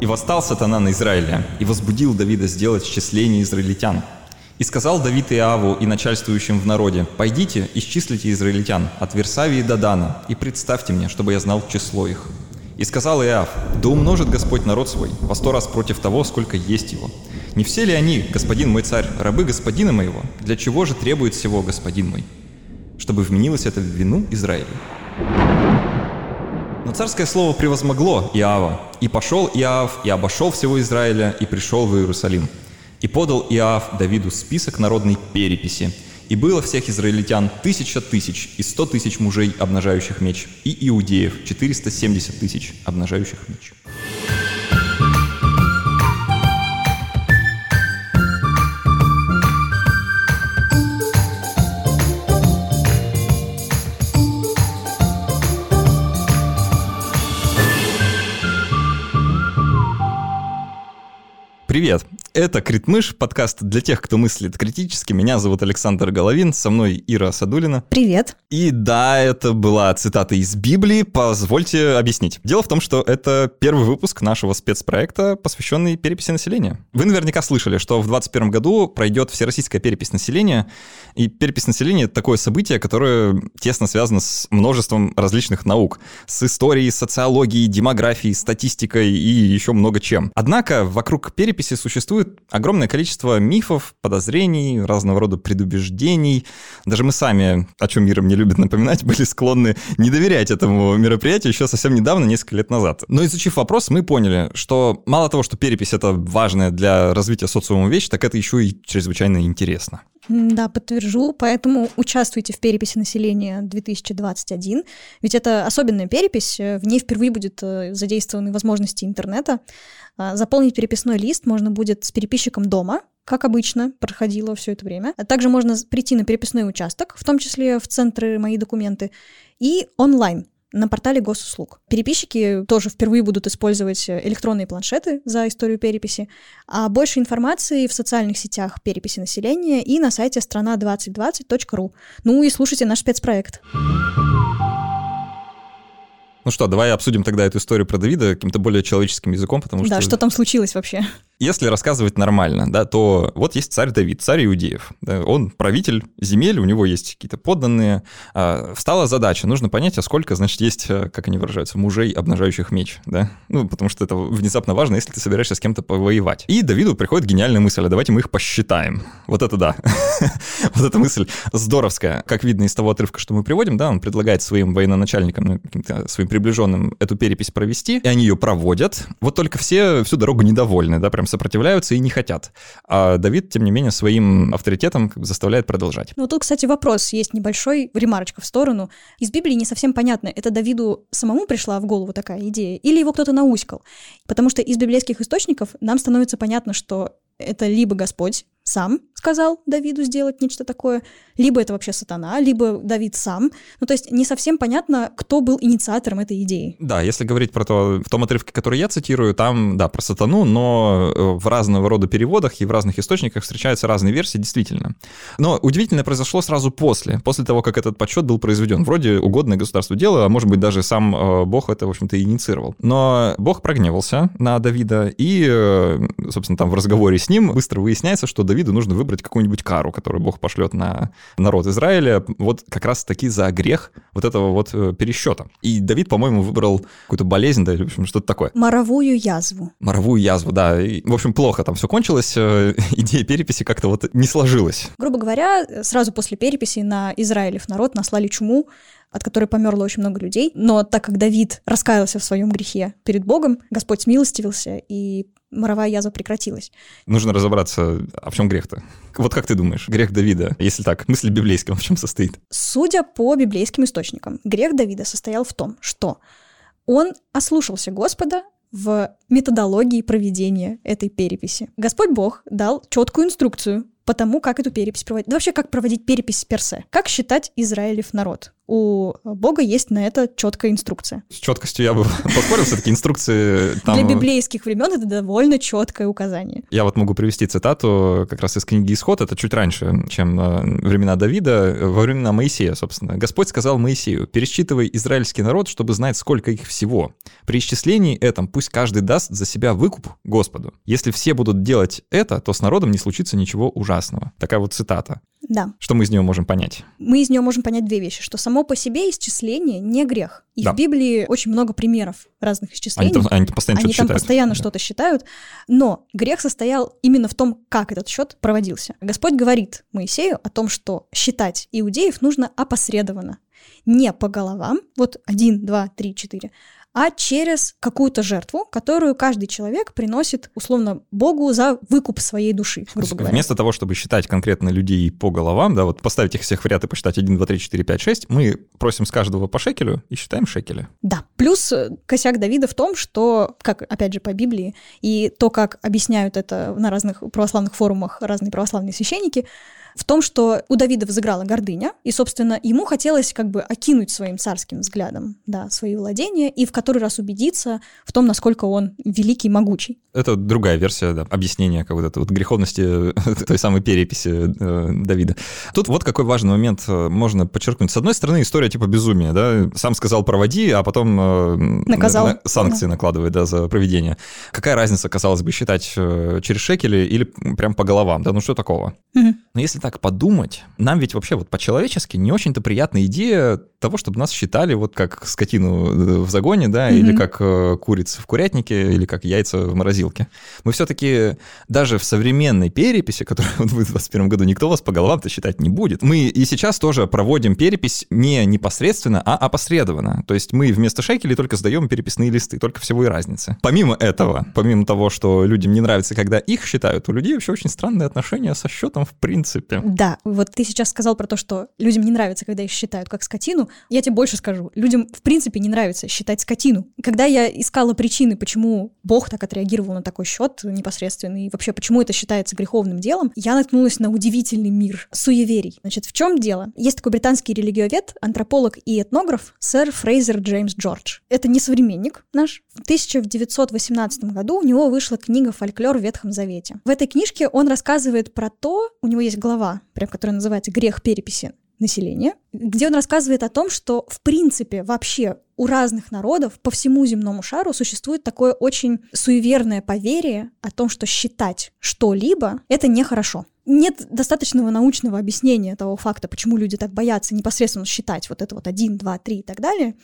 И восстал сатана на Израиля, и возбудил Давида сделать счисление израильтян. И сказал Давид Иаву и начальствующим в народе, «Пойдите, исчислите израильтян от Версавии до Дана, и представьте мне, чтобы я знал число их». И сказал Иав, «Да умножит Господь народ свой во сто раз против того, сколько есть его. Не все ли они, господин мой царь, рабы господина моего? Для чего же требует всего господин мой? Чтобы вменилось это в вину Израиля». Но царское слово превозмогло Иава, и пошел Иав, и обошел всего Израиля, и пришел в Иерусалим. И подал Иав Давиду список народной переписи, и было всех израильтян тысяча тысяч и сто тысяч мужей, обнажающих меч, и иудеев четыреста семьдесят тысяч, обнажающих меч. Привет! Это Критмыш, подкаст для тех, кто мыслит критически. Меня зовут Александр Головин, со мной Ира Садулина. Привет. И да, это была цитата из Библии, позвольте объяснить. Дело в том, что это первый выпуск нашего спецпроекта, посвященный переписи населения. Вы наверняка слышали, что в 2021 году пройдет всероссийская перепись населения, и перепись населения — это такое событие, которое тесно связано с множеством различных наук, с историей, социологией, демографией, статистикой и еще много чем. Однако вокруг переписи существует огромное количество мифов, подозрений, разного рода предубеждений. Даже мы сами, о чем мир мне любит напоминать, были склонны не доверять этому мероприятию еще совсем недавно, несколько лет назад. Но изучив вопрос, мы поняли, что мало того, что перепись — это важная для развития социума вещь, так это еще и чрезвычайно интересно. Да, подтвержу. Поэтому участвуйте в переписи населения 2021. Ведь это особенная перепись. В ней впервые будет э, задействованы возможности интернета. А, заполнить переписной лист можно будет с переписчиком дома, как обычно проходило все это время. А также можно прийти на переписной участок, в том числе в центры «Мои документы», и онлайн на портале госуслуг. Переписчики тоже впервые будут использовать электронные планшеты за историю переписи, а больше информации в социальных сетях переписи населения и на сайте страна2020.ру. Ну и слушайте наш спецпроект. Ну что, давай обсудим тогда эту историю про Давида каким-то более человеческим языком, потому что... Да, что там случилось вообще? Если рассказывать нормально, да, то вот есть царь Давид, царь Иудеев. Да, он правитель земель, у него есть какие-то подданные. А, встала задача, нужно понять, а сколько, значит, есть, э, как они выражаются, мужей, обнажающих меч, да? Ну, потому что это внезапно важно, если ты собираешься с кем-то повоевать. И Давиду приходит гениальная мысль, а давайте мы их посчитаем. Вот это да. вот эта мысль здоровская. Как видно из того отрывка, что мы приводим, да, он предлагает своим военачальникам, ну, своим приближенным эту перепись провести, и они ее проводят. Вот только все всю дорогу недовольны, да, прям сопротивляются и не хотят. А Давид, тем не менее, своим авторитетом заставляет продолжать. Ну, тут, кстати, вопрос есть небольшой, ремарочка в сторону. Из Библии не совсем понятно, это Давиду самому пришла в голову такая идея, или его кто-то науськал. Потому что из библейских источников нам становится понятно, что это либо Господь сам сказал Давиду сделать нечто такое, либо это вообще сатана, либо Давид сам. Ну, то есть не совсем понятно, кто был инициатором этой идеи. Да, если говорить про то, в том отрывке, который я цитирую, там, да, про сатану, но э, в разного рода переводах и в разных источниках встречаются разные версии, действительно. Но удивительное произошло сразу после, после того, как этот подсчет был произведен. Вроде угодное государству дело, а может быть даже сам э, Бог это, в общем-то, инициировал. Но Бог прогневался на Давида, и, э, собственно, там в разговоре с ним быстро выясняется, что Давиду нужно выбрать какую-нибудь кару, которую Бог пошлет на народ Израиля, вот как раз-таки за грех вот этого вот э, пересчета. И Давид, по-моему, выбрал какую-то болезнь, да, в общем, что-то такое. Моровую язву. Моровую язву, да. И, в общем, плохо там все кончилось, э, идея переписи как-то вот не сложилась. Грубо говоря, сразу после переписи на Израилев народ наслали чуму, от которой померло очень много людей. Но так как Давид раскаялся в своем грехе перед Богом, Господь смилостивился и моровая язва прекратилась. Нужно разобраться, а в чем грех-то? Вот как ты думаешь, грех Давида, если так, мысль библейская, в чем состоит? Судя по библейским источникам, грех Давида состоял в том, что он ослушался Господа в методологии проведения этой переписи. Господь Бог дал четкую инструкцию по тому, как эту перепись проводить. Да вообще, как проводить перепись персе. Как считать Израилев народ. У Бога есть на это четкая инструкция. С четкостью я бы поспорил, все-таки инструкции там... Для библейских времен это довольно четкое указание. Я вот могу привести цитату как раз из книги «Исход», это чуть раньше, чем э, времена Давида, во времена Моисея, собственно. Господь сказал Моисею, пересчитывай израильский народ, чтобы знать, сколько их всего. При исчислении этом пусть каждый даст за себя выкуп Господу. Если все будут делать это, то с народом не случится ничего ужасного. Такая вот цитата. Да. Что мы из нее можем понять? Мы из нее можем понять две вещи, что само по себе исчисление не грех. И Да. в Библии очень много примеров разных исчислений. Они там, они там постоянно Они что-то там считают. постоянно Да. что-то считают, но грех состоял именно в том, как этот счет проводился. Господь говорит Моисею о том, что считать иудеев нужно опосредованно, не по головам, вот один, два, три, четыре, а через какую-то жертву, которую каждый человек приносит, условно, Богу за выкуп своей души, грубо говоря. Вместо того, чтобы считать конкретно людей по головам, да, вот поставить их всех в ряд и посчитать 1, 2, 3, 4, 5, 6, мы просим с каждого по шекелю и считаем шекели. Да. Плюс э, косяк Давида в том, что, как, опять же, по Библии, и то, как объясняют это на разных православных форумах разные православные священники, в том, что у Давида взыграла гордыня, и, собственно, ему хотелось как бы окинуть своим царским взглядом, да, свои владения, и в который раз убедиться в том, насколько он великий и могучий. Это другая версия да, объяснения как вот этой вот греховности той самой переписи э, Давида. Тут вот какой важный момент э, можно подчеркнуть. С одной стороны, история типа безумия, да, сам сказал проводи, а потом э, Наказал. на- санкции накладывает, да, за проведение. Какая разница, казалось бы, считать э, через шекели или прям по головам, да, ну что такого? Мгм. Но если так подумать, нам ведь вообще вот по-человечески не очень-то приятная идея того, чтобы нас считали вот как скотину э, в загоне, да, или Мгм. как э, куриц в курятнике, или как яйца в морозилке. Мы все-таки даже в современной переписи, которая будет в 2021 году, никто вас по головам-то считать не будет. Мы и сейчас тоже проводим перепись не непосредственно, а опосредованно. То есть мы вместо шекелей только сдаем переписные листы, только всего и разницы. Помимо этого, помимо того, что людям не нравится, когда их считают, у людей вообще очень странные отношения со счетом в принципе. Да, вот ты сейчас сказал про то, что людям не нравится, когда их считают как скотину. Я тебе больше скажу. Людям, в принципе, не нравится считать скотину. Когда я искала причины, почему Бог так отреагировал на такой счет непосредственно, и вообще, почему это считается греховным делом, я наткнулась на удивительный мир суеверий. Значит, в чем дело? Есть такой британский религиовед, антрополог и этнограф сэр Фрейзер Джеймс Джордж. Это не современник наш. В 1918 году у него вышла книга «Фольклор в Ветхом Завете». В этой книжке он рассказывает про то, у него есть глава, прям которая называется «Грех переписи населения», где он рассказывает о том, что в принципе вообще у разных народов по всему земному шару существует такое очень суеверное поверие о том, что считать что-либо — это нехорошо. Нет достаточного научного объяснения того факта, почему люди так боятся непосредственно считать вот это вот один, два, три и так далее.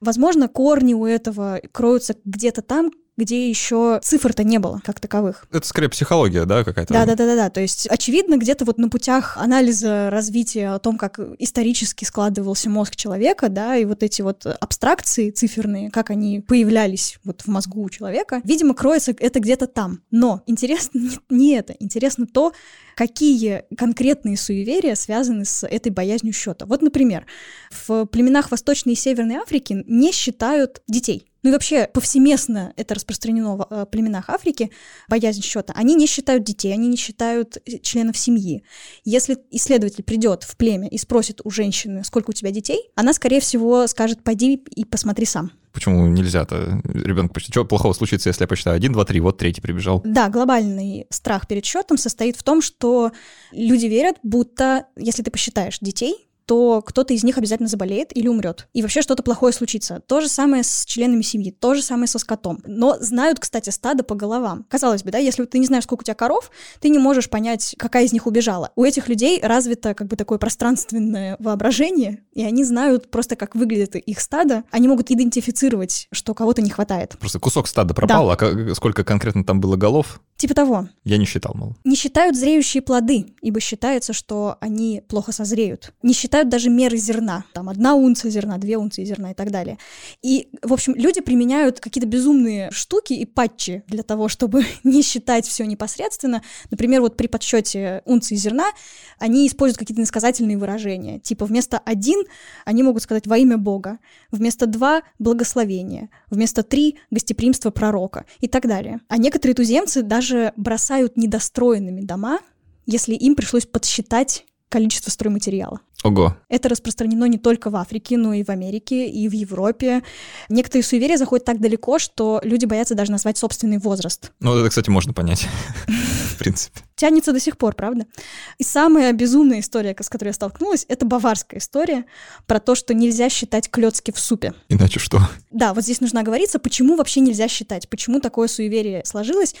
Возможно, корни у этого кроются где-то там, где еще цифр-то не было как таковых. Это скорее психология, да, какая-то? Да, да, да, да, да. То есть, очевидно, где-то вот на путях анализа развития о том, как исторически складывался мозг человека, да, и вот эти вот абстракции циферные, как они появлялись вот в мозгу у человека, видимо, кроется это где-то там. Но интересно не- не это. Интересно то, какие конкретные суеверия связаны с этой боязнью счета. Вот, например, в племенах Восточной и Северной Африки не считают детей. Ну и вообще повсеместно это распространено в э, племенах Африки, боязнь счета. Они не считают детей, они не считают э, членов семьи. Если исследователь придет в племя и спросит у женщины, сколько у тебя детей, она, скорее всего, скажет, пойди и посмотри сам. Почему нельзя-то? Ребенок почти... Что плохого случится, если я посчитаю 1, 2, 3, вот третий прибежал? Да, глобальный страх перед счетом состоит в том, что люди верят, будто если ты посчитаешь детей, то кто-то из них обязательно заболеет или умрет. И вообще что-то плохое случится. То же самое с членами семьи, то же самое со скотом. Но знают, кстати, стадо по головам. Казалось бы, да, если ты не знаешь, сколько у тебя коров, ты не можешь понять, какая из них убежала. У этих людей развито как бы такое пространственное воображение, и они знают просто, как выглядит их стадо. Они могут идентифицировать, что кого-то не хватает. Просто кусок стада пропал, а ка- сколько конкретно там было голов, Типа того. я не считал, мол. Не считают зреющие плоды, ибо считается, что они плохо созреют. Не считают даже меры зерна. Там одна унция зерна, две унции зерна и так далее. И, в общем, люди применяют какие-то безумные штуки и патчи для того, чтобы не считать все непосредственно. Например, вот при подсчете унции зерна они используют какие-то иносказательные выражения. Типа вместо один они могут сказать во имя Бога, вместо два — благословение, вместо три — гостеприимство пророка и так далее. А некоторые туземцы даже бросают недостроенными дома, если им пришлось подсчитать количество стройматериала. Ого. Это распространено не только в Африке, но и в Америке, и в Европе. Некоторые суеверия заходят так далеко, что люди боятся даже назвать собственный возраст. Ну, это, кстати, можно понять, в принципе. Тянется до сих пор, правда? И самая безумная история, с которой я столкнулась, это баварская история про то, что нельзя считать клетки в супе. Иначе что? Да, вот здесь нужно оговориться, почему вообще нельзя считать, почему такое суеверие сложилось.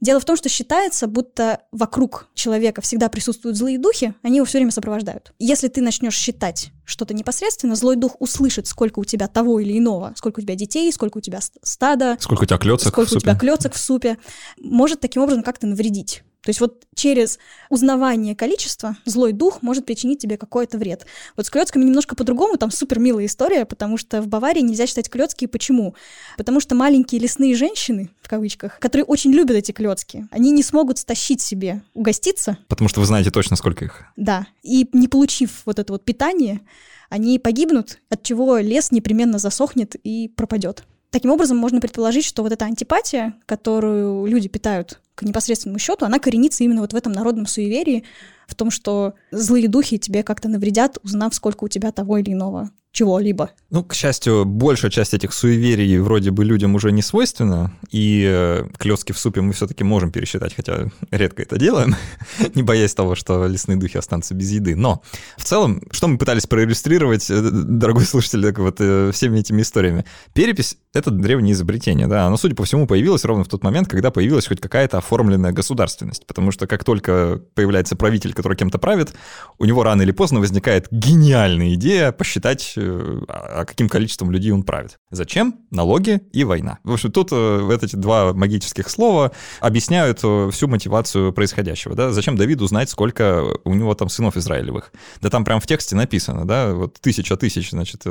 Дело в том, что считается, будто вокруг человека всегда присутствуют злые духи, они его все время сопровождают. Если ты начнешь считать что-то непосредственно, злой дух услышит, сколько у тебя того или иного, сколько у тебя детей, сколько у тебя стада, сколько у тебя клеток сколько у тебя клеток в супе, может таким образом как-то навредить. То есть вот через узнавание количества злой дух может причинить тебе какой-то вред. Вот с клетками немножко по-другому, там супер милая история, потому что в Баварии нельзя считать клетки. Почему? Потому что маленькие лесные женщины, в кавычках, которые очень любят эти клетки, они не смогут стащить себе, угоститься. Потому что вы знаете точно, сколько их. Да, и не получив вот это вот питание, они погибнут, от чего лес непременно засохнет и пропадет. Таким образом, можно предположить, что вот эта антипатия, которую люди питают к непосредственному счету, она коренится именно вот в этом народном суеверии, в том, что злые духи тебе как-то навредят, узнав, сколько у тебя того или иного чего-либо. Ну, к счастью, большая часть этих суеверий вроде бы людям уже не свойственна, и э, клёцки в супе мы все-таки можем пересчитать, хотя редко это делаем, не боясь того, что лесные духи останутся без еды. Но в целом, что мы пытались проиллюстрировать, э, дорогой слушатель, так вот, э, всеми этими историями? Перепись — это древнее изобретение, да, оно, судя по всему, появилось ровно в тот момент, когда появилась хоть какая-то оформленная государственность, потому что как только появляется правитель, который кем-то правит, у него рано или поздно возникает гениальная идея посчитать а каким количеством людей он правит. Зачем? Налоги и война. В общем, тут э, эти два магических слова объясняют э, всю мотивацию происходящего. Да? Зачем Давиду знать, сколько у него там сынов Израилевых? Да там прям в тексте написано, да, вот тысяча тысяч, значит,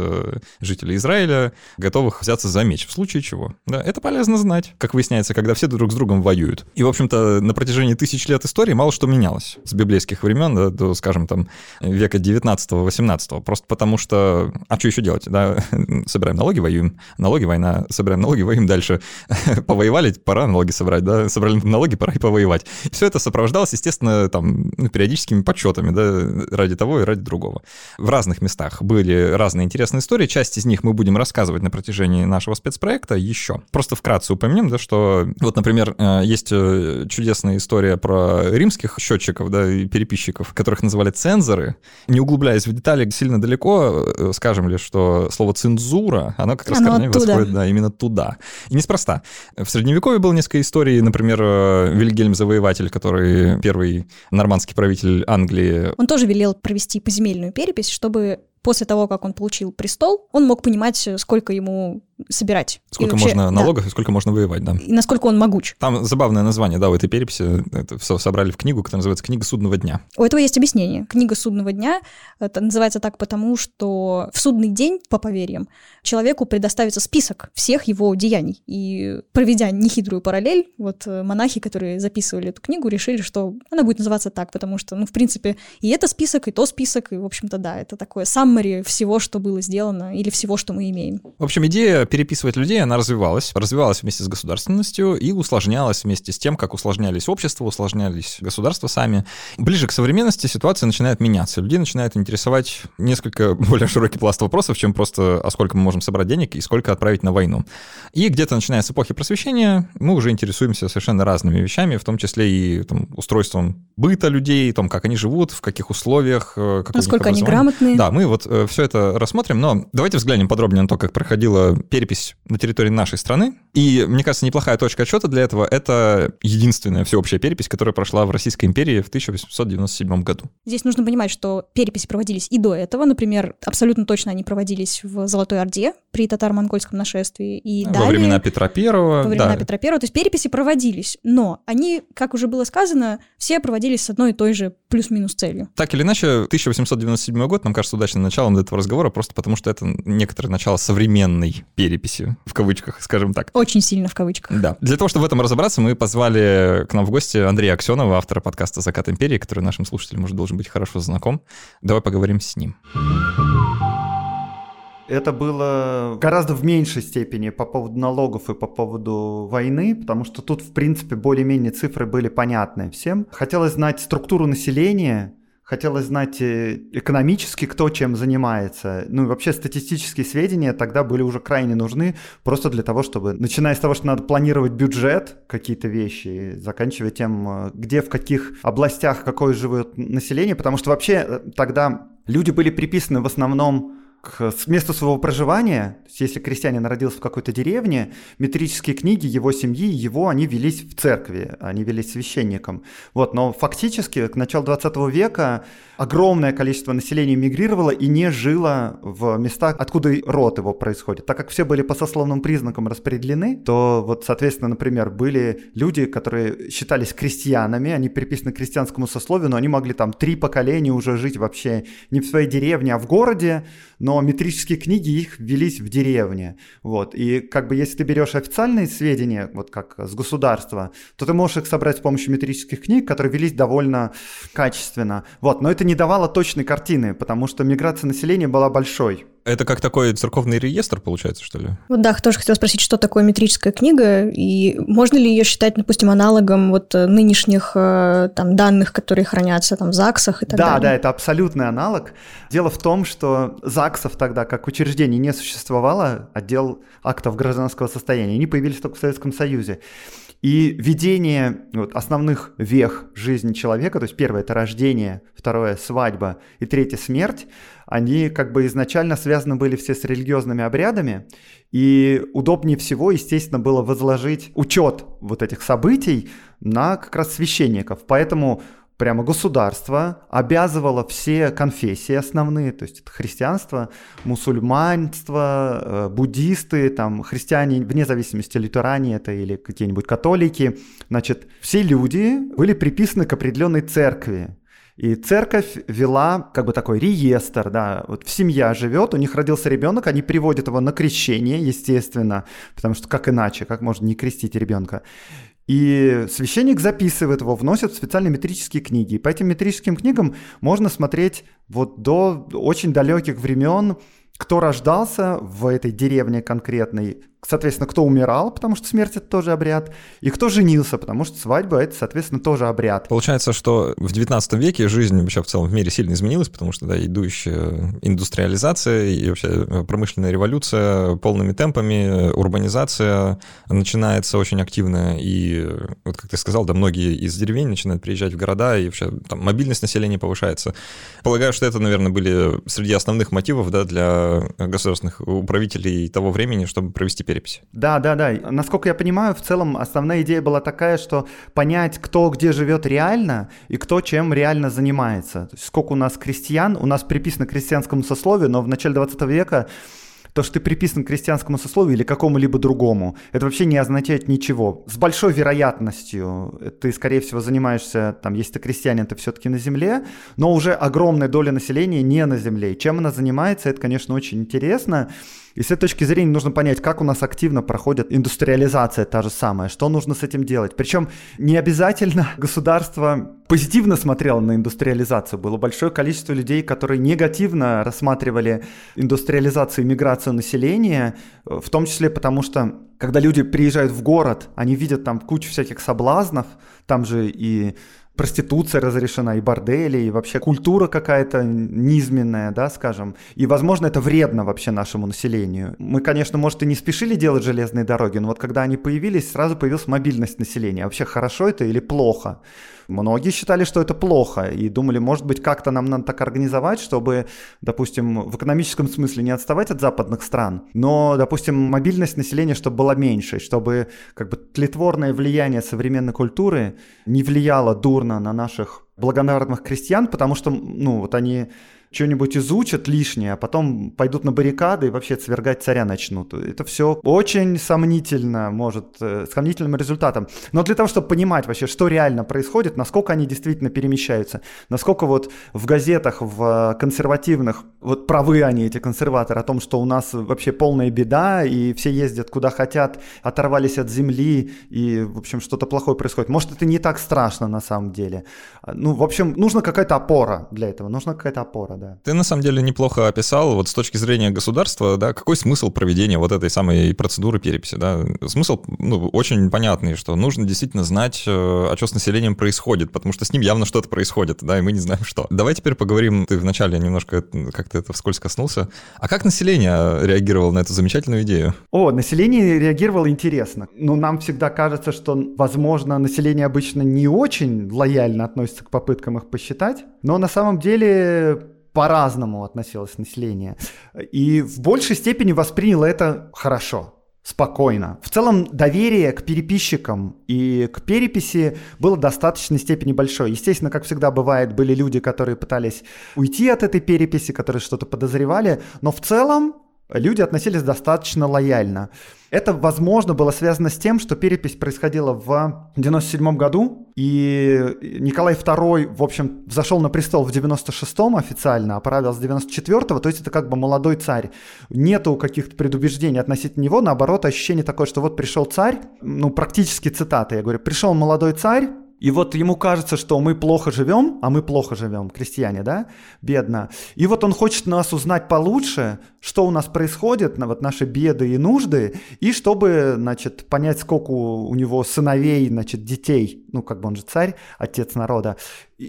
жителей Израиля готовых взяться за меч, в случае чего. Да, это полезно знать, как выясняется, когда все друг с другом воюют. И, в общем-то, на протяжении тысяч лет истории мало что менялось с библейских времен да, до, скажем, там, века 19-18. Просто потому что а что еще делать? Да? Собираем налоги, воюем. Налоги, война. Собираем налоги, воюем дальше. Повоевали, пора налоги собрать, да? Собрали налоги, пора и повоевать. Все это сопровождалось, естественно, там, ну, периодическими подсчетами, да, ради того и ради другого. В разных местах были разные интересные истории. Часть из них мы будем рассказывать на протяжении нашего спецпроекта еще. Просто вкратце упомянем, да, что вот, например, э, есть э, чудесная история про римских счетчиков, да, и переписчиков, которых называли цензоры. Не углубляясь в детали сильно далеко, э, скажем, скажем ли, что слово цензура, оно как раз оно корнями восходит да, именно туда. И неспроста. В Средневековье было несколько историй, например, э, Вильгельм Завоеватель, который первый нормандский правитель Англии. Он тоже велел провести поземельную перепись, чтобы после того, как он получил престол, он мог понимать, сколько ему собирать. Сколько вообще, можно налогов да. и сколько можно воевать, да. И насколько он могуч. Там забавное название, да, в этой переписи. Это все собрали в книгу, которая называется «Книга судного дня». У этого есть объяснение. Книга судного дня это называется так потому, что в судный день, по поверьям, человеку предоставится список всех его деяний. И проведя нехитрую параллель, вот э, монахи, которые записывали эту книгу, решили, что она будет называться так, потому что, ну, в принципе, и это список, и то список, и, в общем-то, да, это такое саммари всего, что было сделано, или всего, что мы имеем. В общем, идея переписывать людей, она развивалась. Развивалась вместе с государственностью и усложнялась вместе с тем, как усложнялись общества, усложнялись государства сами. Ближе к современности ситуация начинает меняться. Людей начинает интересовать несколько более широкий пласт вопросов, чем просто а сколько мы можем собрать денег и сколько отправить на войну. И где-то начиная с эпохи просвещения мы уже интересуемся совершенно разными вещами, в том числе и там, устройством быта людей, том, как они живут, в каких условиях, э, насколько они грамотные. Да, мы вот э, все это рассмотрим, но давайте взглянем подробнее на то, как проходила перепись на территории нашей страны. И, мне кажется, неплохая точка отчета для этого — это единственная всеобщая перепись, которая прошла в Российской империи в 1897 году. Здесь нужно понимать, что переписи проводились и до этого. Например, абсолютно точно они проводились в Золотой Орде при татаро-монгольском нашествии. И во далее, времена Петра Первого. Во времена да. Петра Первого. То есть переписи проводились, но они, как уже было сказано, все проводились с одной и той же плюс-минус целью. Так или иначе, 1897 год нам кажется удачным началом этого разговора, просто потому что это некоторое начало современной переписи, в кавычках, скажем так. Очень сильно в кавычках. Да. Для того, чтобы в этом разобраться, мы позвали к нам в гости Андрея Аксенова, автора подкаста «Закат империи», который нашим слушателям, может, должен быть хорошо знаком. Давай поговорим с ним. Это было гораздо в меньшей степени по поводу налогов и по поводу войны, потому что тут, в принципе, более-менее цифры были понятны всем. Хотелось знать структуру населения, хотелось знать э, экономически, кто чем занимается. Ну и вообще статистические сведения тогда были уже крайне нужны просто для того, чтобы, начиная с того, что надо планировать бюджет, какие-то вещи, заканчивая тем, э, где, в каких областях какое живет население, потому что вообще э, тогда люди были приписаны в основном к месту своего проживания, то есть если крестьянин родился в какой-то деревне, метрические книги его семьи, его, они велись в церкви, они велись священником. Вот, но фактически к началу 20 века огромное количество населения мигрировало и не жило в местах, откуда род его происходит. Так как все были по сословным признакам распределены, то вот, соответственно, например, были люди, которые считались крестьянами, они приписаны к крестьянскому сословию, но они могли там три поколения уже жить вообще не в своей деревне, а в городе, но метрические книги их велись в деревне. Вот. И как бы если ты берешь официальные сведения, вот как с государства, то ты можешь их собрать с помощью метрических книг, которые велись довольно качественно. Вот. Но это не давало точной картины, потому что миграция населения была большой. Это как такой церковный реестр, получается, что ли? Вот да, тоже хотела спросить, что такое метрическая книга, и можно ли ее считать, допустим, аналогом вот э, нынешних э, там данных, которые хранятся там в ЗАГСах и так да, далее? Да, да, это абсолютный аналог. Дело в том, что ЗАГСов тогда как учреждений не существовало, отдел актов гражданского состояния, они появились только в Советском Союзе. И видение вот, основных вех жизни человека, то есть первое это рождение, второе свадьба и третье смерть, они как бы изначально связаны были все с религиозными обрядами, и удобнее всего, естественно, было возложить учет вот этих событий на как раз священников. Поэтому прямо государство обязывало все конфессии основные, то есть это христианство, мусульманство, э, буддисты, там христиане, вне зависимости, лютеране это или какие-нибудь католики, значит, все люди были приписаны к определенной церкви. И церковь вела как бы такой реестр, да, вот семья живет, у них родился ребенок, они приводят его на крещение, естественно, потому что как иначе, как можно не крестить ребенка. И священник записывает его, вносит в специальные метрические книги. И по этим метрическим книгам можно смотреть вот до очень далеких времен, кто рождался в этой деревне конкретной, соответственно, кто умирал, потому что смерть это тоже обряд, и кто женился, потому что свадьба это, соответственно, тоже обряд. Получается, что в 19 веке жизнь вообще в целом в мире сильно изменилась, потому что да, идущая индустриализация и вообще промышленная революция полными темпами, урбанизация начинается очень активно, и вот как ты сказал, да, многие из деревень начинают приезжать в города, и вообще там мобильность населения повышается. Полагаю, что это, наверное, были среди основных мотивов да, для государственных управителей того времени, чтобы провести перепись. Да, да, да. Насколько я понимаю, в целом основная идея была такая, что понять, кто где живет реально и кто чем реально занимается. То есть сколько у нас крестьян, у нас приписано к крестьянскому сословию, но в начале 20 века то, что ты приписан к крестьянскому сословию или какому-либо другому, это вообще не означает ничего. С большой вероятностью ты, скорее всего, занимаешься, там, если ты крестьянин, ты все-таки на земле, но уже огромная доля населения не на земле. И чем она занимается, это, конечно, очень интересно. И с этой точки зрения нужно понять, как у нас активно проходит индустриализация та же самая, что нужно с этим делать. Причем не обязательно государство позитивно смотрело на индустриализацию. Было большое количество людей, которые негативно рассматривали индустриализацию и миграцию населения, в том числе потому что когда люди приезжают в город, они видят там кучу всяких соблазнов, там же и проституция разрешена, и бордели, и вообще культура какая-то низменная, да, скажем. И, возможно, это вредно вообще нашему населению. Мы, конечно, может, и не спешили делать железные дороги, но вот когда они появились, сразу появилась мобильность населения. Вообще хорошо это или плохо? Многие считали, что это плохо и думали, может быть, как-то нам надо так организовать, чтобы, допустим, в экономическом смысле не отставать от западных стран, но, допустим, мобильность населения, чтобы была меньше, чтобы как бы тлетворное влияние современной культуры не влияло дурно на наших благодарных крестьян, потому что, ну, вот они что-нибудь изучат лишнее, а потом пойдут на баррикады и вообще свергать царя начнут. Это все очень сомнительно, может, э, с сомнительным результатом. Но для того, чтобы понимать вообще, что реально происходит, насколько они действительно перемещаются, насколько вот в газетах, в э, консервативных, вот правы они, эти консерваторы, о том, что у нас вообще полная беда, и все ездят куда хотят, оторвались от земли, и, в общем, что-то плохое происходит. Может, это не так страшно на самом деле. Ну, в общем, нужна какая-то опора для этого, нужна какая-то опора, да. Ты на самом деле неплохо описал вот с точки зрения государства, да, какой смысл проведения вот этой самой процедуры переписи, да. Смысл, ну, очень понятный, что нужно действительно знать, а что с населением происходит, потому что с ним явно что-то происходит, да, и мы не знаем что. Давай теперь поговорим, ты вначале немножко как-то это вскользь коснулся. А как население реагировало на эту замечательную идею? О, население реагировало интересно. Но нам всегда кажется, что, возможно, население обычно не очень лояльно относится к попыткам их посчитать, но на самом деле по-разному относилось население. И в большей степени восприняло это хорошо спокойно. В целом доверие к переписчикам и к переписи было достаточной степени большое. Естественно, как всегда бывает, были люди, которые пытались уйти от этой переписи, которые что-то подозревали, но в целом люди относились достаточно лояльно. Это, возможно, было связано с тем, что перепись происходила в 97 году, и Николай II, в общем, зашел на престол в 96-м официально, а правил с 94-го, то есть это как бы молодой царь. Нету каких-то предубеждений относительно него, наоборот, ощущение такое, что вот пришел царь, ну, практически цитаты, я говорю, пришел молодой царь, и вот ему кажется, что мы плохо живем, а мы плохо живем, крестьяне, да, бедно. И вот он хочет нас узнать получше, что у нас происходит, вот наши беды и нужды, и чтобы, значит, понять, сколько у него сыновей, значит, детей, ну, как бы он же царь, отец народа,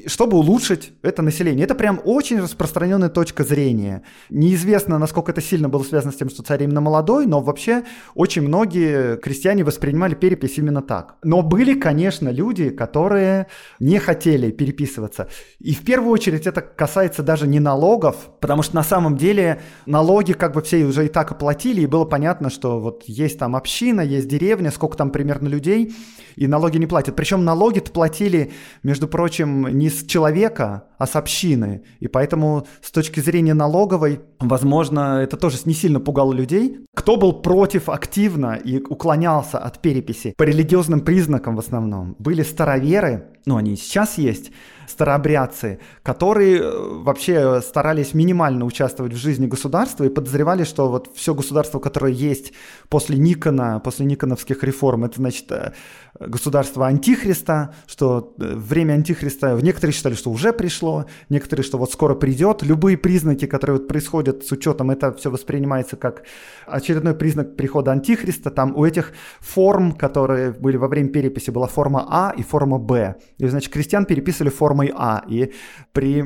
чтобы улучшить это население. Это прям очень распространенная точка зрения. Неизвестно, насколько это сильно было связано с тем, что царь именно молодой, но вообще очень многие крестьяне воспринимали перепись именно так. Но были, конечно, люди, которые не хотели переписываться. И в первую очередь это касается даже не налогов, потому что на самом деле налоги как бы все уже и так оплатили, и было понятно, что вот есть там община, есть деревня, сколько там примерно людей, и налоги не платят. Причем налоги платили, между прочим, не с человека, а с общины. И поэтому с точки зрения налоговой, возможно, это тоже не сильно пугало людей. Кто был против активно и уклонялся от переписи? По религиозным признакам в основном. Были староверы, ну они сейчас есть, старообрядцы, которые э, вообще старались минимально участвовать в жизни государства и подозревали, что вот все государство, которое есть после Никона, после Никоновских реформ, это значит э, государство Антихриста, что э, время Антихриста, некоторые считали, что уже пришло, некоторые, что вот скоро придет. Любые признаки, которые вот происходят с учетом, это все воспринимается как очередной признак прихода Антихриста. Там у этих форм, которые были во время переписи, была форма А и форма Б. И, значит, крестьян переписывали формой А. И при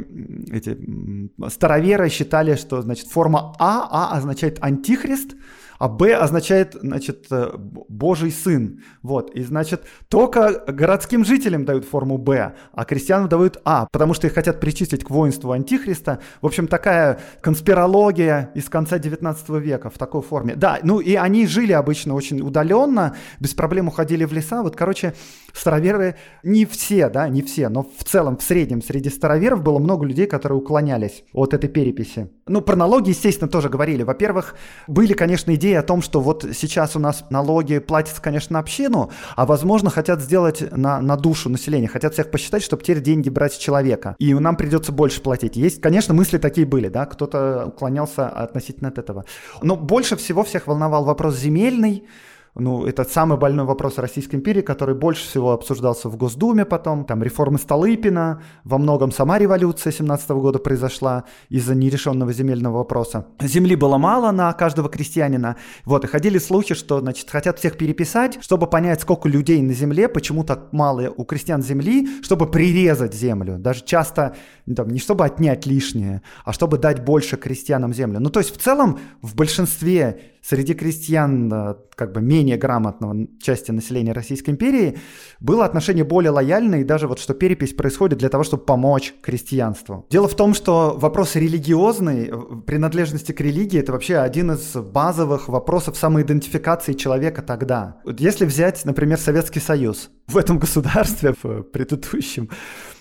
эти староверы считали, что, значит, форма А, А означает Антихрист, а Б означает, значит, э, Божий сын. Вот, и значит, только городским жителям дают форму Б, а крестьянам дают А, потому что их хотят причислить к воинству Антихриста. В общем, такая конспирология из конца 19 века в такой форме. Да, ну и они жили обычно очень удаленно, без проблем уходили в леса. Вот, короче, староверы, не все, да, не все, но в целом, в среднем, среди староверов было много людей, которые уклонялись от этой переписи. Ну, про налоги, естественно, тоже говорили. Во-первых, были, конечно, идеи о том, что вот сейчас у нас налоги платятся, конечно, на общину, а, возможно, хотят сделать на, на душу населения, хотят всех посчитать, чтобы теперь деньги брать с человека. И нам придется больше платить. Есть, конечно, мысли такие были, да, кто-то уклонялся относительно от этого. Но больше всего всех волновал вопрос земельный, ну, это самый больной вопрос Российской империи, который больше всего обсуждался в Госдуме потом. Там реформы Столыпина, во многом сама революция 17 года произошла из-за нерешенного земельного вопроса. Земли было мало на каждого крестьянина. Вот, и ходили слухи, что, значит, хотят всех переписать, чтобы понять, сколько людей на земле, почему так мало у крестьян земли, чтобы прирезать землю. Даже часто, там, не чтобы отнять лишнее, а чтобы дать больше крестьянам землю. Ну, то есть, в целом, в большинстве среди крестьян э, как бы менее грамотного части населения Российской империи было отношение более лояльное, и даже вот что перепись происходит для того, чтобы помочь крестьянству. Дело в том, что вопрос религиозной, э, принадлежности к религии, это вообще один из базовых вопросов самоидентификации человека тогда. Вот если взять, например, Советский Союз, в этом государстве, в предыдущем,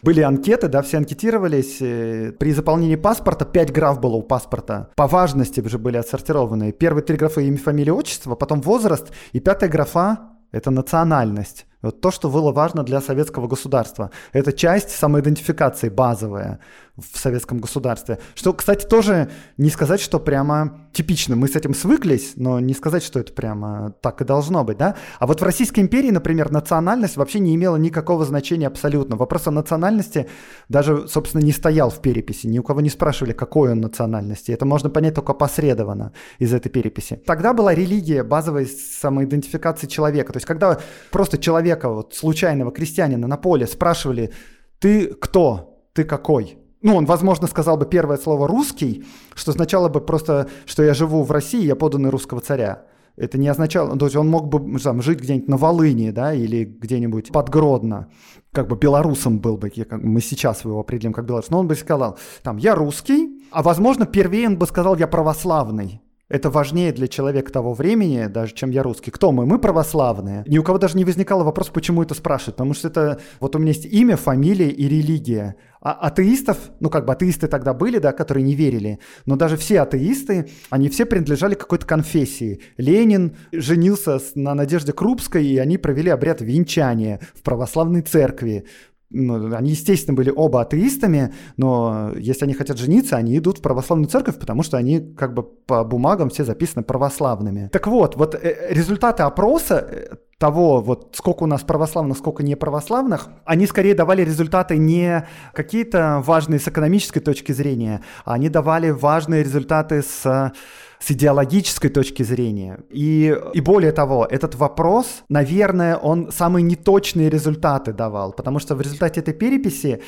были анкеты, да, все анкетировались. Э, при заполнении паспорта 5 граф было у паспорта. По важности уже были отсортированы. Первые три графы имя, фамилия, отчество, потом возраст. И пятая графа — это национальность. Вот то, что было важно для советского государства. Это часть самоидентификации базовая. В советском государстве. Что, кстати, тоже не сказать, что прямо типично. Мы с этим свыклись, но не сказать, что это прямо так и должно быть, да? А вот в Российской империи, например, национальность вообще не имела никакого значения абсолютно. Вопрос о национальности даже, собственно, не стоял в переписи. Ни у кого не спрашивали, какой он национальности. Это можно понять только посредованно из этой переписи. Тогда была религия базовой самоидентификации человека. То есть когда просто человека, вот случайного крестьянина на поле спрашивали, ты кто, ты какой? Ну, он, возможно, сказал бы первое слово «русский», что означало бы просто, что я живу в России, я поданный русского царя. Это не означало, то есть он мог бы там, жить где-нибудь на Волыне, да, или где-нибудь под Гродно, как бы белорусом был бы, мы сейчас его определим как белорус, но он бы сказал, там, я русский, а возможно, первее он бы сказал, я православный. Это важнее для человека того времени, даже чем я русский. Кто мы? Мы православные. Ни у кого даже не возникало вопрос, почему это спрашивают. Потому что это... Вот у меня есть имя, фамилия и религия. А атеистов, ну как бы атеисты тогда были, да, которые не верили, но даже все атеисты, они все принадлежали какой-то конфессии. Ленин женился на Надежде Крупской, и они провели обряд венчания в православной церкви ну, они, естественно, были оба атеистами, но если они хотят жениться, они идут в православную церковь, потому что они как бы по бумагам все записаны православными. Так вот, вот э, результаты опроса э, того, вот сколько у нас православных, сколько не православных, они скорее давали результаты не какие-то важные с экономической точки зрения, а они давали важные результаты с с идеологической точки зрения. И, и более того, этот вопрос, наверное, он самые неточные результаты давал, потому что в результате этой переписи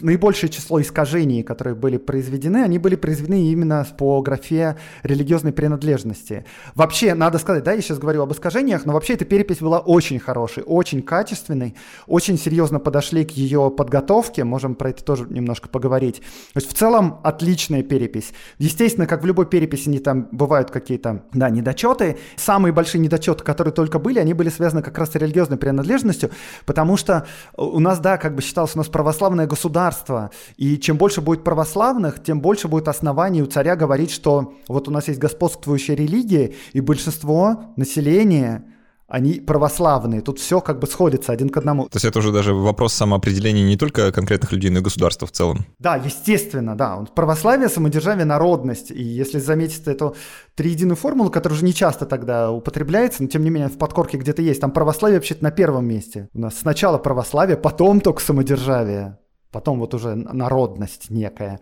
наибольшее число искажений, которые были произведены, они были произведены именно по графе религиозной принадлежности. Вообще, надо сказать, да, я сейчас говорю об искажениях, но вообще эта перепись была очень хорошей, очень качественной, очень серьезно подошли к ее подготовке, можем про это тоже немножко поговорить. То есть в целом отличная перепись. Естественно, как в любой переписи, не там бывают какие-то, да, недочеты. Самые большие недочеты, которые только были, они были связаны как раз с религиозной принадлежностью, потому что у нас, да, как бы считалось, у нас православное государство, государства. И чем больше будет православных, тем больше будет оснований у царя говорить, что вот у нас есть господствующая религия, и большинство населения они православные. Тут все как бы сходится один к одному. То есть это уже даже вопрос самоопределения не только конкретных людей, но и государства в целом. Да, естественно, да. Православие, самодержавие, народность. И если заметить эту триединую формулу, которая уже не часто тогда употребляется, но тем не менее в подкорке где-то есть, там православие вообще-то на первом месте. У нас сначала православие, потом только самодержавие потом вот уже народность некая.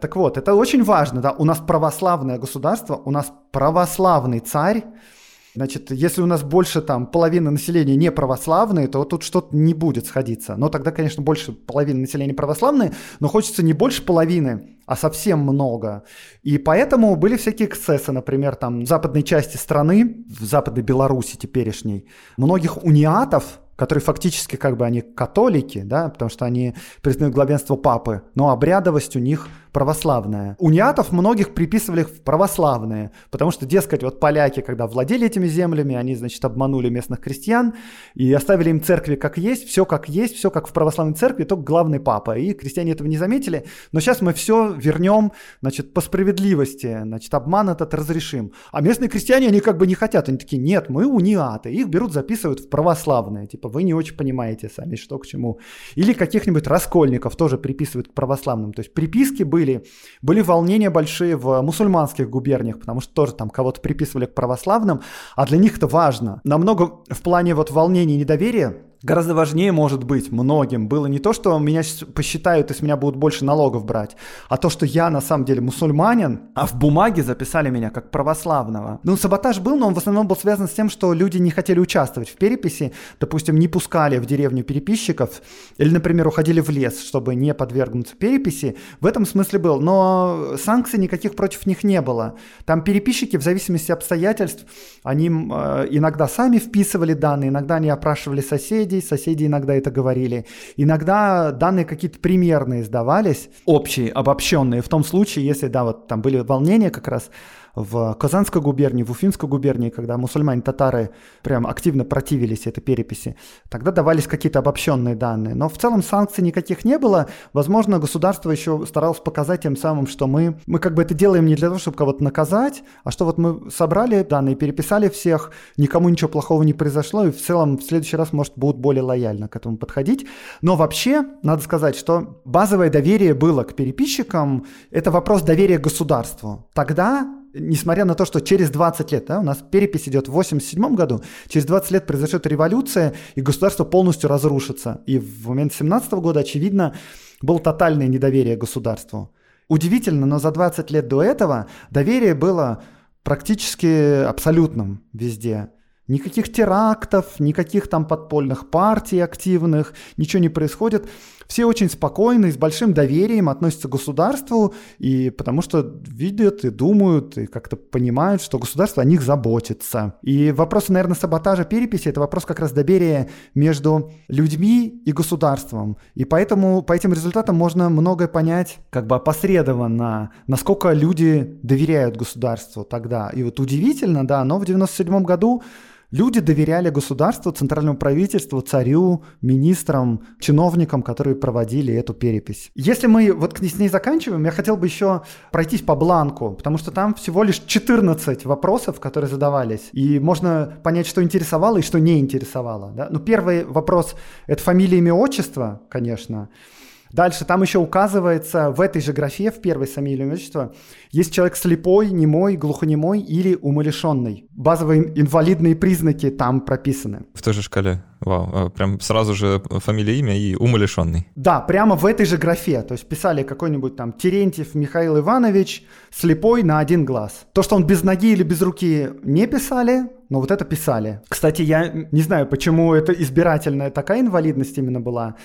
Так вот, это очень важно, да, у нас православное государство, у нас православный царь, Значит, если у нас больше там половины населения не православные, то тут что-то не будет сходиться. Но тогда, конечно, больше половины населения православные, но хочется не больше половины, а совсем много. И поэтому были всякие эксцессы, например, там в западной части страны, в западной Беларуси теперешней, многих униатов, которые фактически как бы они католики, да, потому что они признают главенство папы, но обрядовость у них православная. Униатов многих приписывали в православные, потому что, дескать, вот поляки, когда владели этими землями, они, значит, обманули местных крестьян и оставили им церкви как есть, все как есть, все как в православной церкви, только главный папа. И крестьяне этого не заметили, но сейчас мы все вернем, значит, по справедливости, значит, обман этот разрешим. А местные крестьяне, они как бы не хотят, они такие, нет, мы униаты, их берут, записывают в православные, типа, вы не очень понимаете сами, что к чему. Или каких-нибудь раскольников тоже приписывают к православным. То есть приписки были. Были волнения большие в мусульманских губерниях, потому что тоже там кого-то приписывали к православным, а для них это важно. Намного в плане вот волнений и недоверия Гораздо важнее, может быть, многим было не то, что меня посчитают и с меня будут больше налогов брать, а то, что я на самом деле мусульманин, а в бумаге записали меня как православного. Ну, саботаж был, но он в основном был связан с тем, что люди не хотели участвовать в переписи, допустим, не пускали в деревню переписчиков, или, например, уходили в лес, чтобы не подвергнуться переписи. В этом смысле был, но санкций никаких против них не было. Там переписчики, в зависимости от обстоятельств, они э, иногда сами вписывали данные, иногда они опрашивали соседей, соседей, соседи иногда это говорили. Иногда данные какие-то примерные сдавались, общие, обобщенные, в том случае, если, да, вот там были волнения как раз в Казанской губернии, в Уфимской губернии, когда мусульмане-татары прям активно противились этой переписи, тогда давались какие-то обобщенные данные. Но в целом санкций никаких не было. Возможно, государство еще старалось показать тем самым, что мы, мы как бы это делаем не для того, чтобы кого-то наказать, а что вот мы собрали данные, переписали всех, никому ничего плохого не произошло, и в целом в следующий раз, может, будут более лояльно к этому подходить. Но вообще, надо сказать, что базовое доверие было к переписчикам, это вопрос доверия государству. Тогда несмотря на то, что через 20 лет, да, у нас перепись идет в 87 году, через 20 лет произойдет революция, и государство полностью разрушится. И в момент 17 года, очевидно, было тотальное недоверие государству. Удивительно, но за 20 лет до этого доверие было практически абсолютным везде. Никаких терактов, никаких там подпольных партий активных, ничего не происходит все очень спокойно и с большим доверием относятся к государству, и потому что видят и думают, и как-то понимают, что государство о них заботится. И вопрос, наверное, саботажа переписи – это вопрос как раз доверия между людьми и государством. И поэтому по этим результатам можно многое понять как бы опосредованно, насколько люди доверяют государству тогда. И вот удивительно, да, но в 97 году Люди доверяли государству, центральному правительству, царю, министрам, чиновникам, которые проводили эту перепись. Если мы вот с ней заканчиваем, я хотел бы еще пройтись по бланку, потому что там всего лишь 14 вопросов, которые задавались, и можно понять, что интересовало и что не интересовало. Да? Ну, первый вопрос — это фамилия, имя, отчество, конечно. Дальше там еще указывается в этой же графе, в первой фамилии отчества, есть человек слепой, немой, глухонемой или умалишенный. Базовые инвалидные признаки там прописаны. В той же шкале. Вау. А, прям сразу же фамилия, имя и умалишенный. Да, прямо в этой же графе. То есть писали какой-нибудь там Терентьев Михаил Иванович, слепой на один глаз. То, что он без ноги или без руки не писали, но вот это писали. Кстати, я не знаю, почему это избирательная такая инвалидность именно была.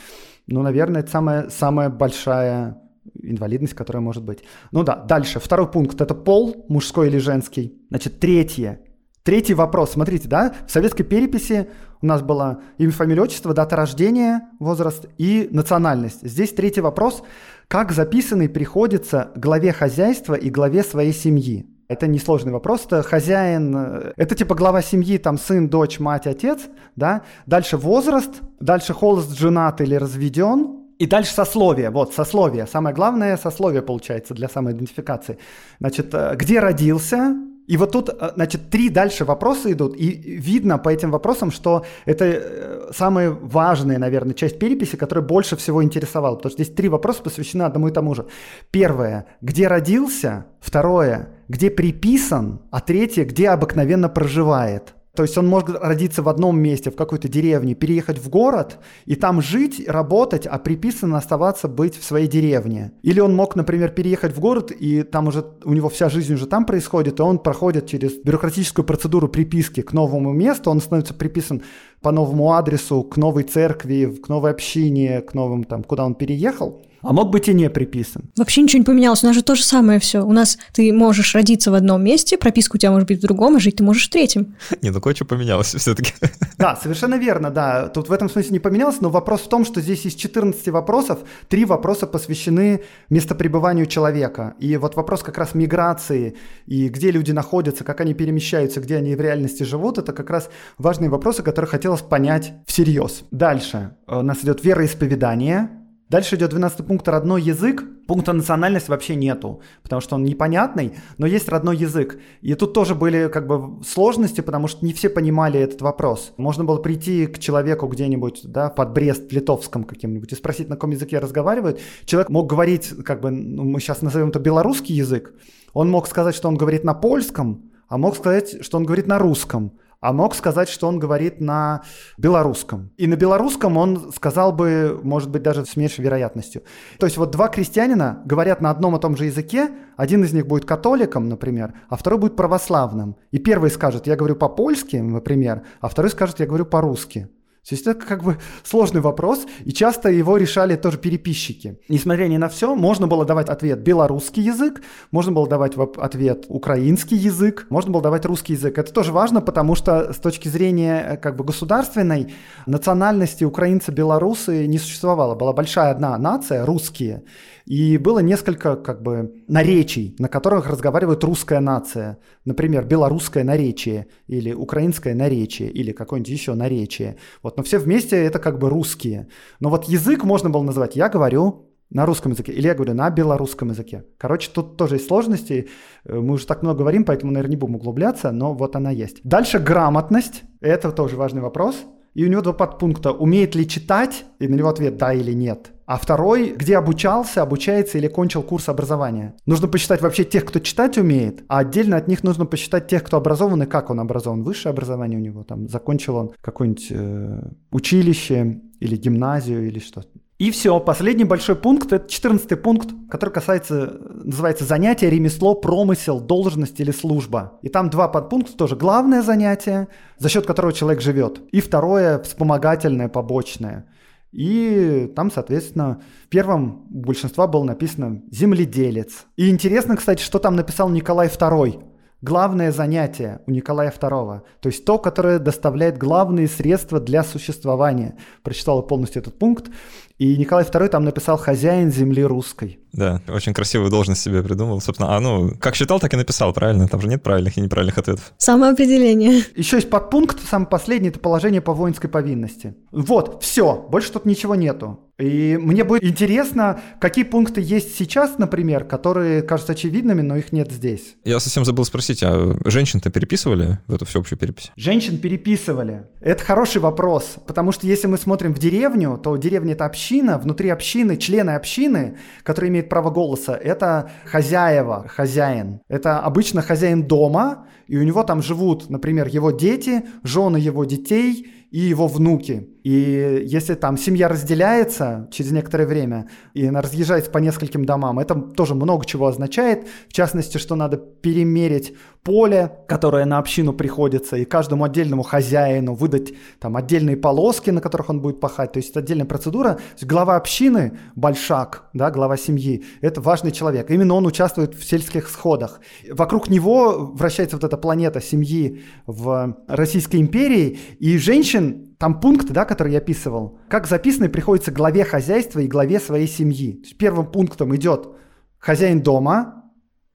Ну, наверное, это самая, самая большая инвалидность, которая может быть. Ну да, дальше. Второй пункт – это пол, мужской или женский. Значит, третье. Третий вопрос. Смотрите, да, в советской переписи у нас было имя, фамилия, отчество, дата рождения, возраст и национальность. Здесь третий вопрос. Как записанный приходится главе хозяйства и главе своей семьи? Это несложный вопрос. Это хозяин, э, это типа глава семьи, там сын, дочь, мать, отец, да. Дальше возраст, дальше холост, женат или разведен, и дальше сословие. Вот, сословие. Самое главное сословие получается для самоидентификации. Значит, э, где родился, и вот тут, э, значит, три дальше вопроса идут, и видно по этим вопросам, что это самая важная, наверное, часть переписи, которая больше всего интересовала, потому что здесь три вопроса посвящены одному и тому же. Первое, где родился? Второе, где приписан? А третье, где обыкновенно проживает? То есть он может родиться в одном месте, в какой-то деревне, переехать в город и там жить, работать, а приписано оставаться быть в своей деревне. Или он мог, например, переехать в город, и там уже у него вся жизнь уже там происходит, и он проходит через бюрократическую процедуру приписки к новому месту, он становится приписан по новому адресу, к новой церкви, к новой общине, к новым там, куда он переехал а мог быть и не приписан. Вообще ничего не поменялось, у нас же то же самое все. У нас ты можешь родиться в одном месте, прописка у тебя может быть в другом, а жить ты можешь в третьем. Не, ну кое-что поменялось все-таки. Да, совершенно верно, да. Тут в этом смысле не поменялось, но вопрос в том, что здесь из 14 вопросов, три вопроса посвящены местопребыванию человека. И вот вопрос как раз миграции и где люди находятся, как они перемещаются, где они в реальности живут, это как раз важные вопросы, которые хотелось понять всерьез. Дальше у нас идет вероисповедание, Дальше идет 12 пункт родной язык. Пункта национальность вообще нету, потому что он непонятный, но есть родной язык. И тут тоже были как бы сложности, потому что не все понимали этот вопрос. Можно было прийти к человеку где-нибудь, да, под Брест-Литовском каким-нибудь и спросить, на каком языке разговаривают. Человек мог говорить, как бы, ну, мы сейчас назовем это белорусский язык. Он мог сказать, что он говорит на польском, а мог сказать, что он говорит на русском а мог сказать, что он говорит на белорусском. И на белорусском он сказал бы, может быть, даже с меньшей вероятностью. То есть вот два крестьянина говорят на одном и том же языке, один из них будет католиком, например, а второй будет православным. И первый скажет, я говорю по-польски, например, а второй скажет, я говорю по-русски. То есть это как бы сложный вопрос, и часто его решали тоже переписчики. Несмотря ни на все, можно было давать ответ белорусский язык, можно было давать ответ украинский язык, можно было давать русский язык. Это тоже важно, потому что с точки зрения э, как бы государственной национальности украинцы-белорусы не существовало. Была большая одна нация, русские, и было несколько как бы наречий, на которых разговаривает русская нация. Например, белорусское наречие или украинское наречие или какое-нибудь еще наречие. Вот, но все вместе это как бы русские. Но вот язык можно было назвать «я говорю на русском языке, или я говорю на белорусском языке. Короче, тут тоже есть сложности. Э, мы уже так много говорим, поэтому, наверное, не будем углубляться, но вот она есть. Дальше грамотность. Это тоже важный вопрос. И у него два подпункта. Умеет ли читать? И на него ответ «да» или «нет». А второй, где обучался, обучается или кончил курс образования. Нужно посчитать вообще тех, кто читать умеет, а отдельно от них нужно посчитать тех, кто образован и как он образован. Высшее образование у него, там, закончил он какое-нибудь э, училище или гимназию или что-то. И все, последний большой пункт, это 14 пункт, который касается, называется занятие, ремесло, промысел, должность или служба. И там два подпункта тоже. Главное занятие, за счет которого человек живет. И второе, вспомогательное, побочное. И там, соответственно, в первом большинства было написано «земледелец». И интересно, кстати, что там написал Николай II главное занятие у Николая II, то есть то, которое доставляет главные средства для существования. Прочитал полностью этот пункт, и Николай II там написал «хозяин земли русской». Да, очень красивую должность себе придумал. Собственно, а ну, как считал, так и написал, правильно? Там же нет правильных и неправильных ответов. Самоопределение. Еще есть подпункт, самый последний, это положение по воинской повинности. Вот, все, больше тут ничего нету. И мне будет интересно, какие пункты есть сейчас, например, которые кажутся очевидными, но их нет здесь. Я совсем забыл спросить, а женщин-то переписывали в эту всеобщую перепись? Женщин переписывали. Это хороший вопрос, потому что если мы смотрим в деревню, то деревня — это община, внутри общины члены общины, которые имеют право голоса, это хозяева, хозяин. Это обычно хозяин дома, и у него там живут, например, его дети, жены его детей и его внуки. И если там семья разделяется через некоторое время, и она разъезжается по нескольким домам, это тоже много чего означает. В частности, что надо перемерить поле, которое на общину приходится, и каждому отдельному хозяину выдать там отдельные полоски, на которых он будет пахать. То есть это отдельная процедура. То есть глава общины, большак, да, глава семьи, это важный человек. Именно он участвует в сельских сходах. Вокруг него вращается вот эта планета семьи в Российской империи, и женщин там пункты, да, которые я описывал, как записанный приходится главе хозяйства и главе своей семьи. То есть первым пунктом идет хозяин дома,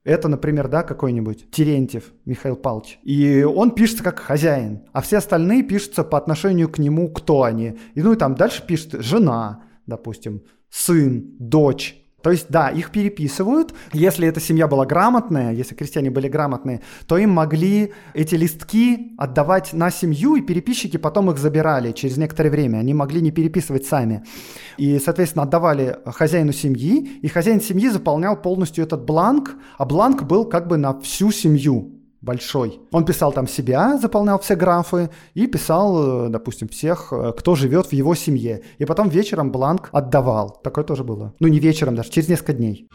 это, например, да, какой-нибудь Терентьев Михаил Павлович. И он пишется как хозяин, а все остальные пишутся по отношению к нему, кто они. И ну и там дальше пишет жена, допустим, сын, дочь, то есть, да, их переписывают. Если эта семья была грамотная, если крестьяне были грамотные, то им могли эти листки отдавать на семью, и переписчики потом их забирали через некоторое время. Они могли не переписывать сами. И, соответственно, отдавали хозяину семьи, и хозяин семьи заполнял полностью этот бланк, а бланк был как бы на всю семью большой. Он писал там себя, заполнял все графы и писал, э, допустим, всех, э, кто живет в его семье. И потом вечером бланк отдавал. Такое тоже было. Ну, не вечером даже, через несколько дней.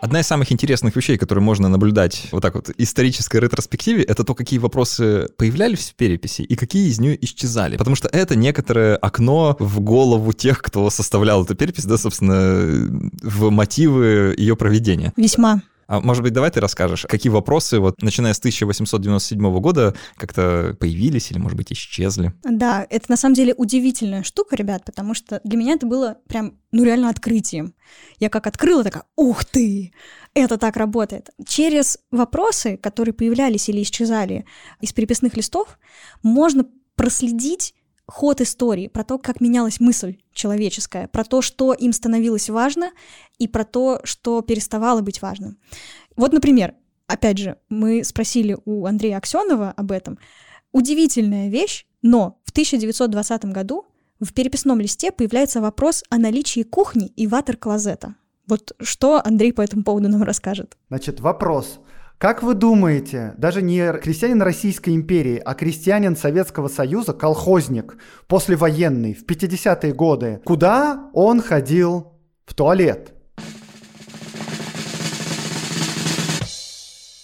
Одна из самых интересных вещей, которые можно наблюдать вот так вот исторической ретроспективе, это то, какие вопросы появлялись в переписи и какие из нее исчезали. Потому что это некоторое окно в голову тех, кто составлял эту перепись, да, собственно, в мотивы ее проведения. Весьма. А может быть, давай ты расскажешь, какие вопросы, вот начиная с 1897 года, как-то появились или, может быть, исчезли? Да, это на самом деле удивительная штука, ребят, потому что для меня это было прям, ну, реально открытием. Я как открыла, такая, ух ты, это так работает. Через вопросы, которые появлялись или исчезали из переписных листов, можно проследить ход истории, про то, как менялась мысль человеческая, про то, что им становилось важно, и про то, что переставало быть важным. Вот, например, опять же, мы спросили у Андрея Аксенова об этом. Удивительная вещь, но в 1920 году в переписном листе появляется вопрос о наличии кухни и ватер-клозета. Вот что Андрей по этому поводу нам расскажет? Значит, вопрос. Как вы думаете, даже не крестьянин Российской империи, а крестьянин Советского Союза, колхозник, послевоенный, в 50-е годы, куда он ходил в туалет?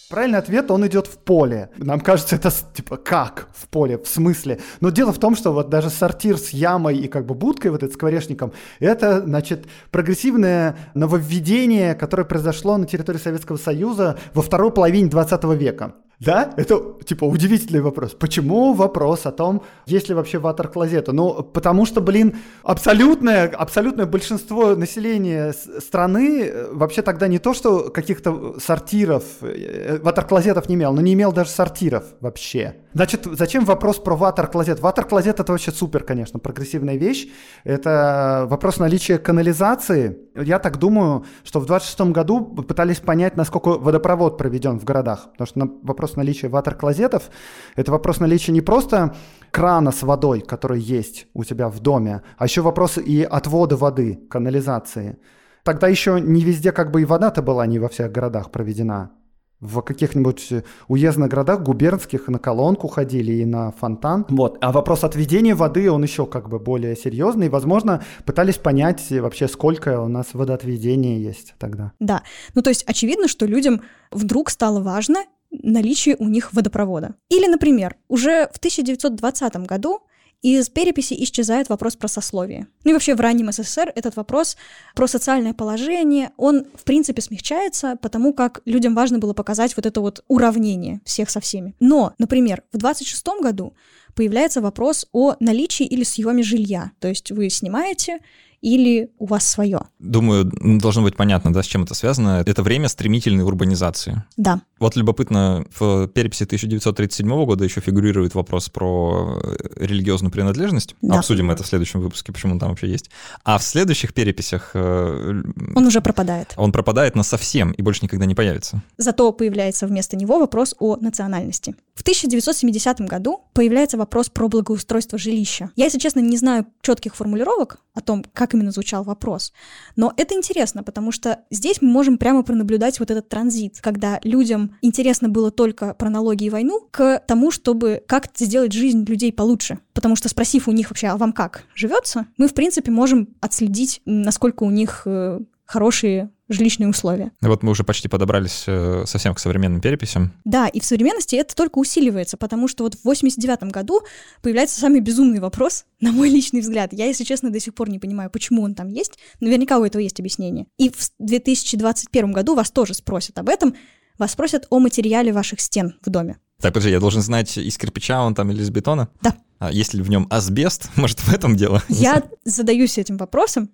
Правильный ответ, он идет в поле. Нам кажется, это типа как в поле, в смысле. Но дело в том, что вот даже сортир с ямой и как бы будкой, вот этим скворечником, это, значит, прогрессивное нововведение, которое произошло на территории Советского Союза во второй половине 20 века. Да, это типа удивительный вопрос. Почему вопрос о том, есть ли вообще ватер-клозеты? Ну, потому что, блин, абсолютное, абсолютное большинство населения страны э, вообще тогда не то, что каких-то сортиров, э, ватер-клозетов не имел, но не имел даже сортиров вообще. Значит, зачем вопрос про ватер-клозет? Ватер-клозет это вообще супер, конечно, прогрессивная вещь. Это вопрос наличия канализации. Я так думаю, что в 26 году пытались понять, насколько водопровод проведен в городах. Потому что вопрос наличия ватер-клозетов, это вопрос наличия не просто крана с водой, который есть у тебя в доме, а еще вопрос и отвода воды, канализации. Тогда еще не везде как бы и вода-то была не во всех городах проведена. В каких-нибудь уездных городах, губернских, на колонку ходили и на фонтан. Вот. А вопрос отведения воды, он еще как бы более серьезный. Возможно, пытались понять вообще, сколько у нас водоотведения есть тогда. Да. Ну, то есть очевидно, что людям вдруг стало важно наличие у них водопровода. Или, например, уже в 1920 году из переписи исчезает вопрос про сословие. Ну и вообще в раннем СССР этот вопрос про социальное положение, он в принципе смягчается, потому как людям важно было показать вот это вот уравнение всех со всеми. Но, например, в 26 году появляется вопрос о наличии или съеме жилья. То есть вы снимаете или у вас свое? Думаю, должно быть понятно, да, с чем это связано. Это время стремительной урбанизации. Да. Вот любопытно, в переписи 1937 года еще фигурирует вопрос про религиозную принадлежность. Да. Обсудим это в следующем выпуске, почему он там вообще есть. А в следующих переписях... Э, он уже пропадает. Он пропадает на совсем и больше никогда не появится. Зато появляется вместо него вопрос о национальности. В 1970 году появляется вопрос про благоустройство жилища. Я, если честно, не знаю четких формулировок о том, как именно звучал вопрос. Но это интересно, потому что здесь мы можем прямо пронаблюдать вот этот транзит, когда людям интересно было только про налоги и войну, к тому, чтобы как сделать жизнь людей получше. Потому что спросив у них вообще, а вам как живется, мы, в принципе, можем отследить, насколько у них э, хорошие жилищные условия. Вот мы уже почти подобрались э, совсем к современным переписям. Да, и в современности это только усиливается, потому что вот в 89 году появляется самый безумный вопрос, на мой личный взгляд. Я, если честно, до сих пор не понимаю, почему он там есть. Наверняка у этого есть объяснение. И в 2021 году вас тоже спросят об этом. Вас спросят о материале ваших стен в доме. Так, подожди, я должен знать, из кирпича он там или из бетона? Да. А есть в нем асбест? Может, в этом дело? Я задаюсь этим вопросом,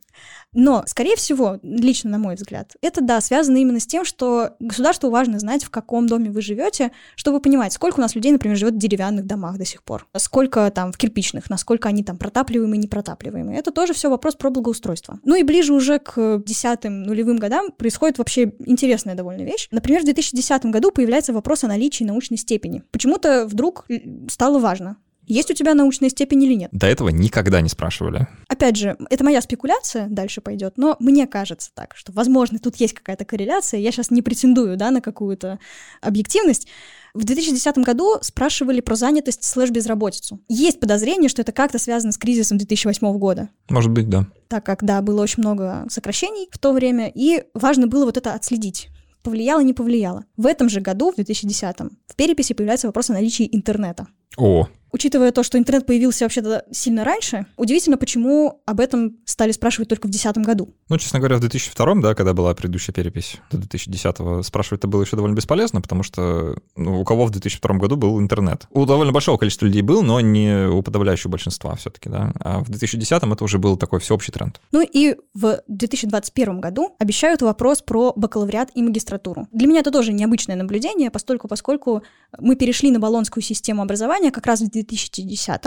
но, скорее всего, лично на мой взгляд, это, да, связано именно с тем, что государству важно знать, в каком доме вы живете, чтобы понимать, сколько у нас людей, например, живет в деревянных домах до сих пор, сколько там в кирпичных, насколько они там протапливаемые, непротапливаемые. Это тоже все вопрос про благоустройство. Ну и ближе уже к десятым нулевым годам происходит вообще интересная довольно вещь. Например, в 2010 году появляется вопрос о наличии научной степени. Почему-то вдруг стало важно есть у тебя научная степень или нет. До этого никогда не спрашивали. Опять же, это моя спекуляция дальше пойдет, но мне кажется так, что, возможно, тут есть какая-то корреляция. Я сейчас не претендую да, на какую-то объективность. В 2010 году спрашивали про занятость слэш-безработицу. Есть подозрение, что это как-то связано с кризисом 2008 года. Может быть, да. Так как, да, было очень много сокращений в то время, и важно было вот это отследить повлияло, не повлияло. В этом же году, в 2010 в переписи появляется вопрос о наличии интернета. О, Учитывая то, что интернет появился вообще-то сильно раньше, удивительно, почему об этом стали спрашивать только в 2010 году. Ну, честно говоря, в 2002, да, когда была предыдущая перепись, до 2010 спрашивать это было еще довольно бесполезно, потому что ну, у кого в 2002 году был интернет? У довольно большого количества людей был, но не у подавляющего большинства все-таки, да. А в 2010 это уже был такой всеобщий тренд. Ну и в 2021 году обещают вопрос про бакалавриат и магистратуру. Для меня это тоже необычное наблюдение, постольку, поскольку мы перешли на баллонскую систему образования как раз в 2010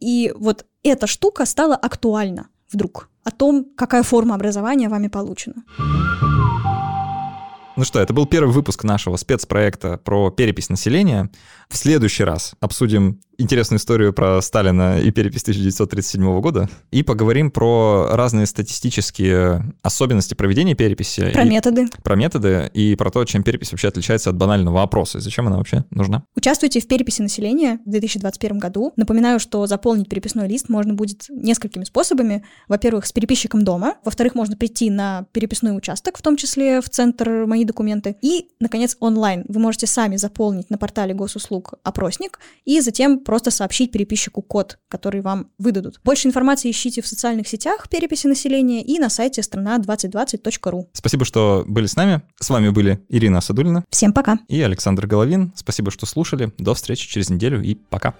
и вот эта штука стала актуальна вдруг о том, какая форма образования вами получена. Ну что, это был первый выпуск нашего спецпроекта про перепись населения. В следующий раз обсудим интересную историю про Сталина и перепись 1937 года и поговорим про разные статистические особенности проведения переписи. Про методы. Про методы и про то, чем перепись вообще отличается от банального опроса и зачем она вообще нужна. Участвуйте в переписи населения в 2021 году. Напоминаю, что заполнить переписной лист можно будет несколькими способами. Во-первых, с переписчиком дома. Во-вторых, можно прийти на переписной участок, в том числе в центр моей мои документы. И, наконец, онлайн. Вы можете сами заполнить на портале госуслуг опросник и затем просто сообщить переписчику код, который вам выдадут. Больше информации ищите в социальных сетях переписи населения и на сайте страна2020.ру. Спасибо, что были с нами. С вами были Ирина Садулина. Всем пока. И Александр Головин. Спасибо, что слушали. До встречи через неделю и пока.